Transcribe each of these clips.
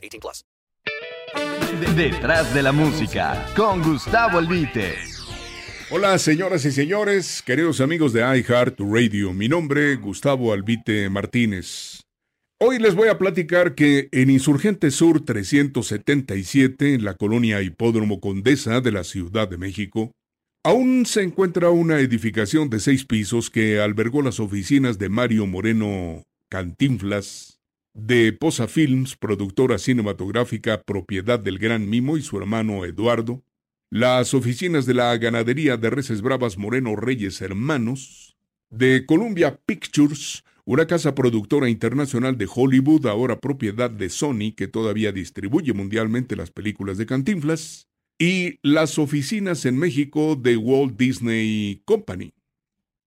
18 plus. Detrás de la música, con Gustavo Albite. Hola, señoras y señores, queridos amigos de iHeart Radio. Mi nombre, Gustavo Albite Martínez. Hoy les voy a platicar que en Insurgente Sur 377, en la colonia Hipódromo Condesa de la Ciudad de México, aún se encuentra una edificación de seis pisos que albergó las oficinas de Mario Moreno Cantinflas, de Posa Films, productora cinematográfica propiedad del Gran Mimo y su hermano Eduardo, las oficinas de la ganadería de reses bravas Moreno Reyes Hermanos, de Columbia Pictures, una casa productora internacional de Hollywood, ahora propiedad de Sony, que todavía distribuye mundialmente las películas de Cantinflas, y las oficinas en México de Walt Disney Company.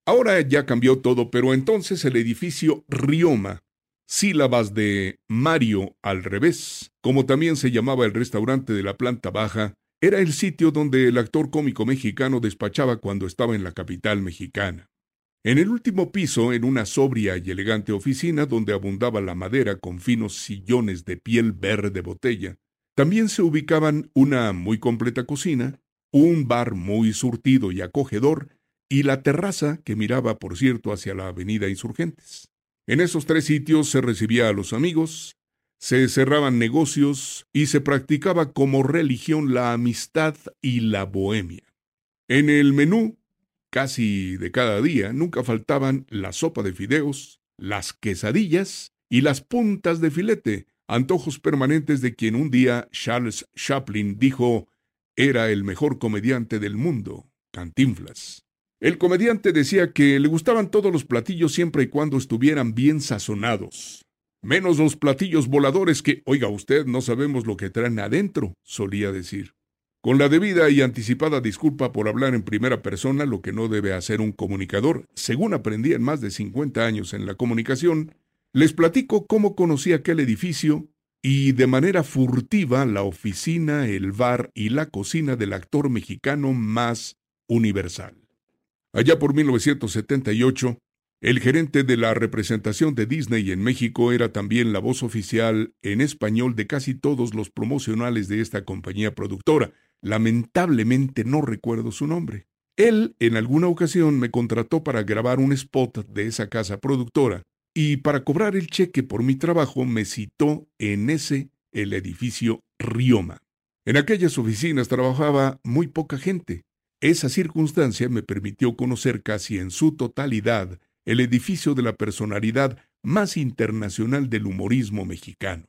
Ahora ya cambió todo, pero entonces el edificio Rioma, sílabas de Mario al revés, como también se llamaba el restaurante de la planta baja, era el sitio donde el actor cómico mexicano despachaba cuando estaba en la capital mexicana. En el último piso, en una sobria y elegante oficina donde abundaba la madera con finos sillones de piel verde botella, también se ubicaban una muy completa cocina, un bar muy surtido y acogedor, y la terraza que miraba, por cierto, hacia la avenida Insurgentes. En esos tres sitios se recibía a los amigos, se cerraban negocios y se practicaba como religión la amistad y la bohemia. En el menú Casi de cada día nunca faltaban la sopa de fideos, las quesadillas y las puntas de filete, antojos permanentes de quien un día Charles Chaplin dijo era el mejor comediante del mundo, Cantinflas. El comediante decía que le gustaban todos los platillos siempre y cuando estuvieran bien sazonados. Menos los platillos voladores que, oiga usted, no sabemos lo que traen adentro, solía decir. Con la debida y anticipada disculpa por hablar en primera persona, lo que no debe hacer un comunicador, según aprendí en más de 50 años en la comunicación, les platico cómo conocí aquel edificio y de manera furtiva la oficina, el bar y la cocina del actor mexicano más universal. Allá por 1978, el gerente de la representación de Disney en México era también la voz oficial en español de casi todos los promocionales de esta compañía productora, Lamentablemente no recuerdo su nombre. Él en alguna ocasión me contrató para grabar un spot de esa casa productora y para cobrar el cheque por mi trabajo me citó en ese, el edificio Rioma. En aquellas oficinas trabajaba muy poca gente. Esa circunstancia me permitió conocer casi en su totalidad el edificio de la personalidad más internacional del humorismo mexicano.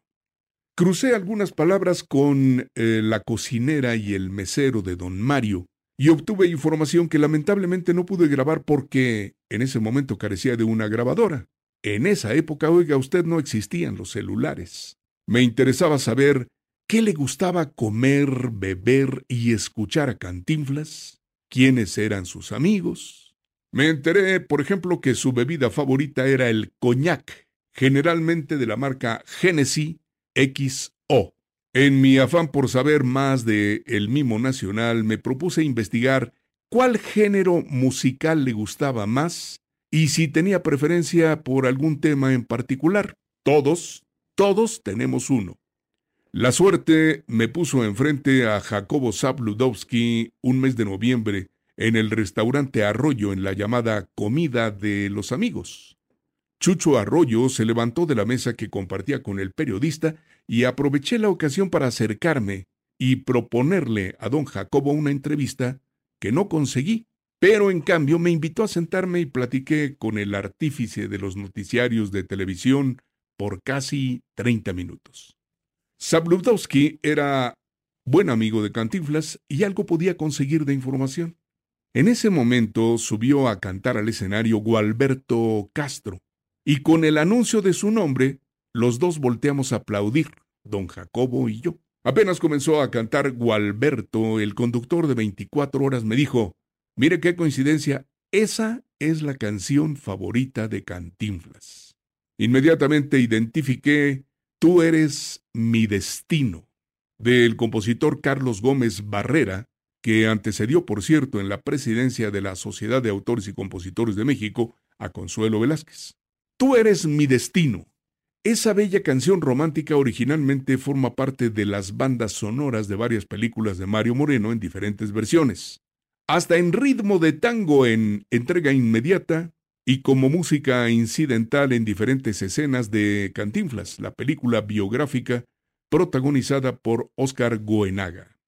Crucé algunas palabras con eh, la cocinera y el mesero de don Mario y obtuve información que lamentablemente no pude grabar porque en ese momento carecía de una grabadora. En esa época, oiga usted, no existían los celulares. Me interesaba saber qué le gustaba comer, beber y escuchar a Cantinflas, quiénes eran sus amigos. Me enteré, por ejemplo, que su bebida favorita era el coñac, generalmente de la marca Genesee XO. En mi afán por saber más de El Mimo Nacional, me propuse investigar cuál género musical le gustaba más y si tenía preferencia por algún tema en particular. Todos, todos tenemos uno. La suerte me puso enfrente a Jacobo Zabludowski un mes de noviembre en el restaurante Arroyo en la llamada Comida de los Amigos. Chucho Arroyo se levantó de la mesa que compartía con el periodista y aproveché la ocasión para acercarme y proponerle a don Jacobo una entrevista que no conseguí, pero en cambio me invitó a sentarme y platiqué con el artífice de los noticiarios de televisión por casi 30 minutos. Sabludowski era buen amigo de Cantinflas y algo podía conseguir de información. En ese momento subió a cantar al escenario Gualberto Castro, y con el anuncio de su nombre, los dos volteamos a aplaudir. don Jacobo y yo. Apenas comenzó a cantar Gualberto, el conductor de 24 horas me dijo, mire qué coincidencia, esa es la canción favorita de Cantinflas. Inmediatamente identifiqué Tú eres mi destino, del compositor Carlos Gómez Barrera, que antecedió, por cierto, en la presidencia de la Sociedad de Autores y Compositores de México a Consuelo Velázquez. Tú eres mi destino. Esa bella canción romántica originalmente forma parte de las bandas sonoras de varias películas de Mario Moreno en diferentes versiones. Hasta en ritmo de tango en entrega inmediata y como música incidental en diferentes escenas de Cantinflas, la película biográfica protagonizada por Oscar Goenaga.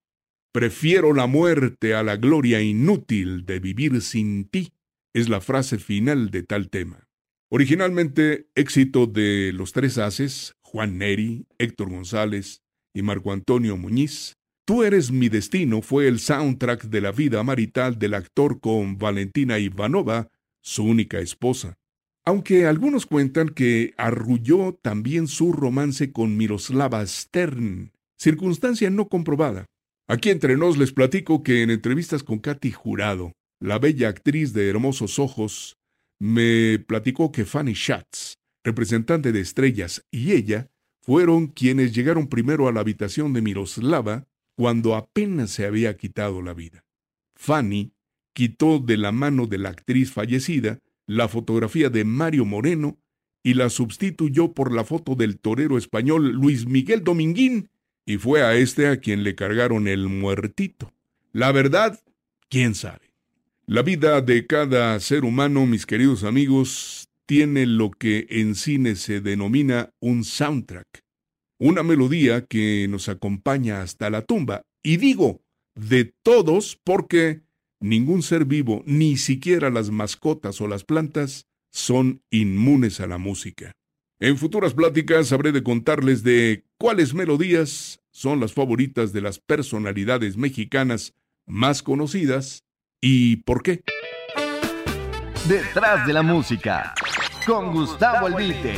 Prefiero la muerte a la gloria inútil de vivir sin ti, es la frase final de tal tema. Originalmente éxito de los tres haces, Juan Neri, Héctor González y Marco Antonio Muñiz, Tú eres mi destino fue el soundtrack de la vida marital del actor con Valentina Ivanova, su única esposa. Aunque algunos cuentan que arrulló también su romance con Miroslava Stern, circunstancia no comprobada. Aquí entre nos les platico que en entrevistas con Katy Jurado, la bella actriz de hermosos ojos, me platicó que Fanny Schatz, representante de Estrellas, y ella fueron quienes llegaron primero a la habitación de Miroslava cuando apenas se había quitado la vida. Fanny quitó de la mano de la actriz fallecida la fotografía de Mario Moreno y la sustituyó por la foto del torero español Luis Miguel Dominguín, y fue a este a quien le cargaron el muertito. La verdad, quién sabe. La vida de cada ser humano, mis queridos amigos, tiene lo que en cine se denomina un soundtrack, una melodía que nos acompaña hasta la tumba. Y digo, de todos porque ningún ser vivo, ni siquiera las mascotas o las plantas, son inmunes a la música. En futuras pláticas habré de contarles de cuáles melodías son las favoritas de las personalidades mexicanas más conocidas y por qué. Detrás de la música, con Gustavo Albite.